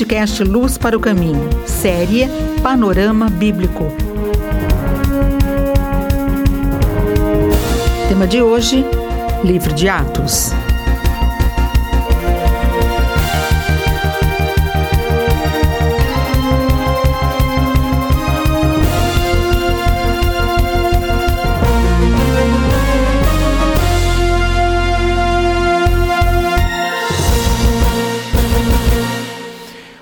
podcast Luz para o Caminho, série Panorama Bíblico. Tema de hoje: Livro de Atos.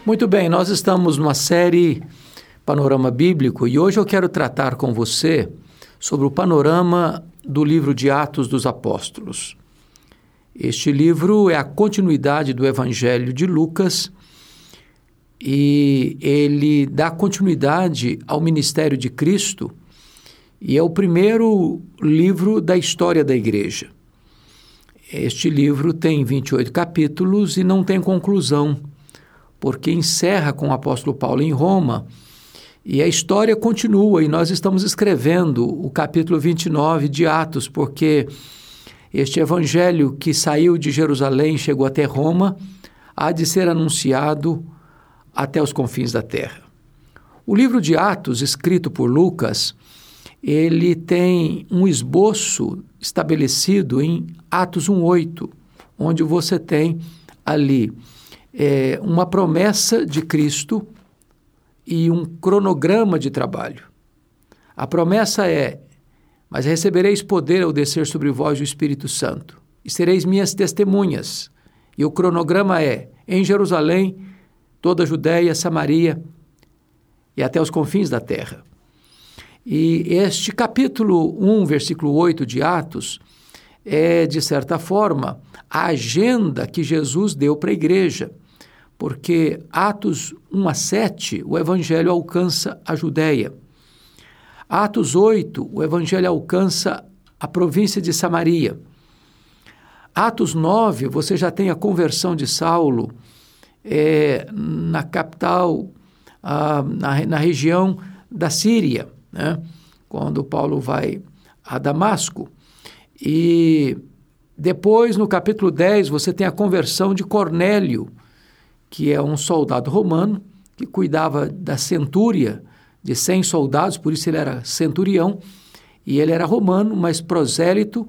Muito bem, nós estamos numa série Panorama Bíblico e hoje eu quero tratar com você sobre o panorama do livro de Atos dos Apóstolos. Este livro é a continuidade do Evangelho de Lucas e ele dá continuidade ao ministério de Cristo e é o primeiro livro da história da igreja. Este livro tem 28 capítulos e não tem conclusão porque encerra com o apóstolo Paulo em Roma. E a história continua, e nós estamos escrevendo o capítulo 29 de Atos, porque este evangelho que saiu de Jerusalém chegou até Roma, há de ser anunciado até os confins da terra. O livro de Atos, escrito por Lucas, ele tem um esboço estabelecido em Atos 1:8, onde você tem ali é, uma promessa de Cristo e um cronograma de trabalho. A promessa é: Mas recebereis poder ao descer sobre vós o Espírito Santo, e sereis minhas testemunhas. E o cronograma é: em Jerusalém, toda a Judéia, Samaria e até os confins da terra. E este capítulo 1, versículo 8 de Atos, é, de certa forma, a agenda que Jesus deu para a igreja, porque Atos 1 a 7, o evangelho alcança a Judéia. Atos 8, o evangelho alcança a província de Samaria. Atos 9, você já tem a conversão de Saulo é, na capital, ah, na, na região da Síria, né? quando Paulo vai a Damasco. E depois, no capítulo 10, você tem a conversão de Cornélio, que é um soldado romano que cuidava da centúria de 100 soldados, por isso ele era centurião, e ele era romano, mas prosélito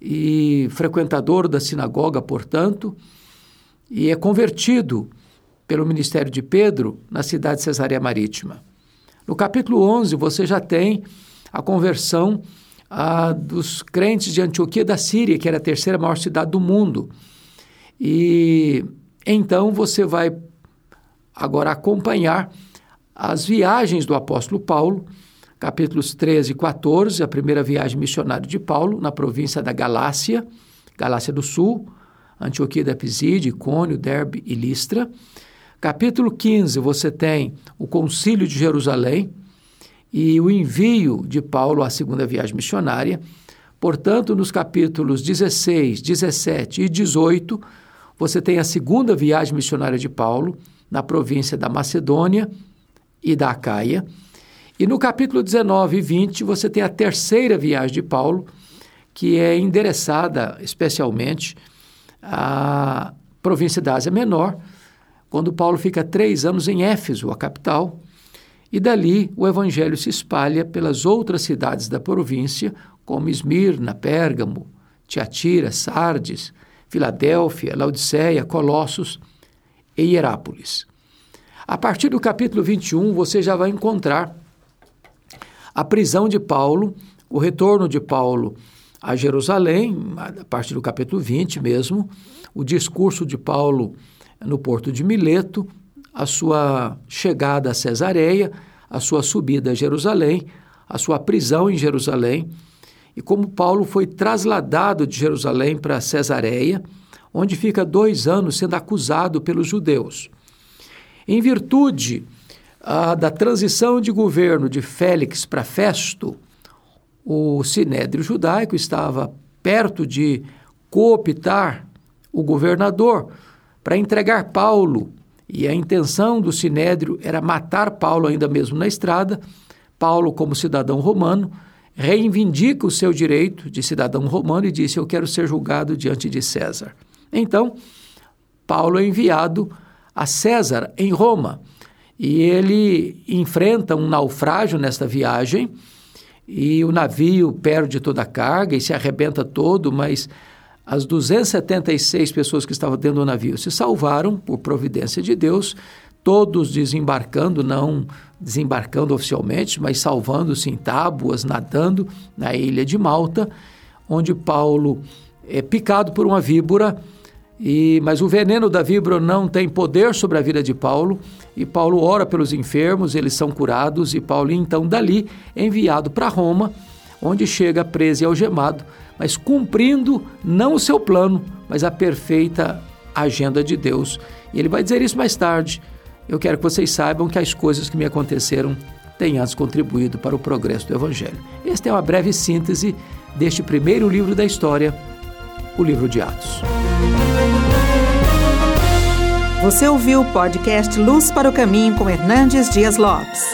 e frequentador da sinagoga, portanto, e é convertido pelo ministério de Pedro na cidade de Cesareia Marítima. No capítulo 11, você já tem a conversão dos crentes de Antioquia da Síria, que era a terceira maior cidade do mundo. E então você vai agora acompanhar as viagens do apóstolo Paulo, capítulos 13 e 14, a primeira viagem missionária de Paulo na província da Galácia, Galácia do Sul, Antioquia da Pisídia, Icônio, Derbe e Listra. Capítulo 15, você tem o concílio de Jerusalém, e o envio de Paulo à segunda viagem missionária. Portanto, nos capítulos 16, 17 e 18, você tem a segunda viagem missionária de Paulo na província da Macedônia e da Acaia. E no capítulo 19 e 20, você tem a terceira viagem de Paulo, que é endereçada especialmente à província da Ásia Menor, quando Paulo fica três anos em Éfeso, a capital, e dali o evangelho se espalha pelas outras cidades da província, como Esmirna, Pérgamo, Tiatira, Sardes, Filadélfia, Laodiceia, Colossos e Hierápolis. A partir do capítulo 21, você já vai encontrar a prisão de Paulo, o retorno de Paulo a Jerusalém, a partir do capítulo 20 mesmo, o discurso de Paulo no porto de Mileto, a sua chegada a Cesareia, a sua subida a Jerusalém, a sua prisão em Jerusalém, e como Paulo foi trasladado de Jerusalém para Cesareia, onde fica dois anos sendo acusado pelos judeus. Em virtude ah, da transição de governo de Félix para Festo, o sinédrio judaico estava perto de cooptar o governador para entregar Paulo e a intenção do sinédrio era matar Paulo ainda mesmo na estrada. Paulo, como cidadão romano, reivindica o seu direito de cidadão romano e disse: Eu quero ser julgado diante de César. Então, Paulo é enviado a César em Roma. E ele enfrenta um naufrágio nesta viagem e o navio perde toda a carga e se arrebenta todo, mas as 276 pessoas que estavam dentro do navio se salvaram por providência de Deus, todos desembarcando, não desembarcando oficialmente, mas salvando-se em tábuas, nadando na ilha de Malta, onde Paulo é picado por uma víbora, e, mas o veneno da víbora não tem poder sobre a vida de Paulo, e Paulo ora pelos enfermos, eles são curados, e Paulo então dali é enviado para Roma, onde chega preso e algemado, mas cumprindo não o seu plano, mas a perfeita agenda de Deus. E ele vai dizer isso mais tarde. Eu quero que vocês saibam que as coisas que me aconteceram têm antes contribuído para o progresso do Evangelho. Esta é uma breve síntese deste primeiro livro da história, o livro de Atos. Você ouviu o podcast Luz para o Caminho com Hernandes Dias Lopes.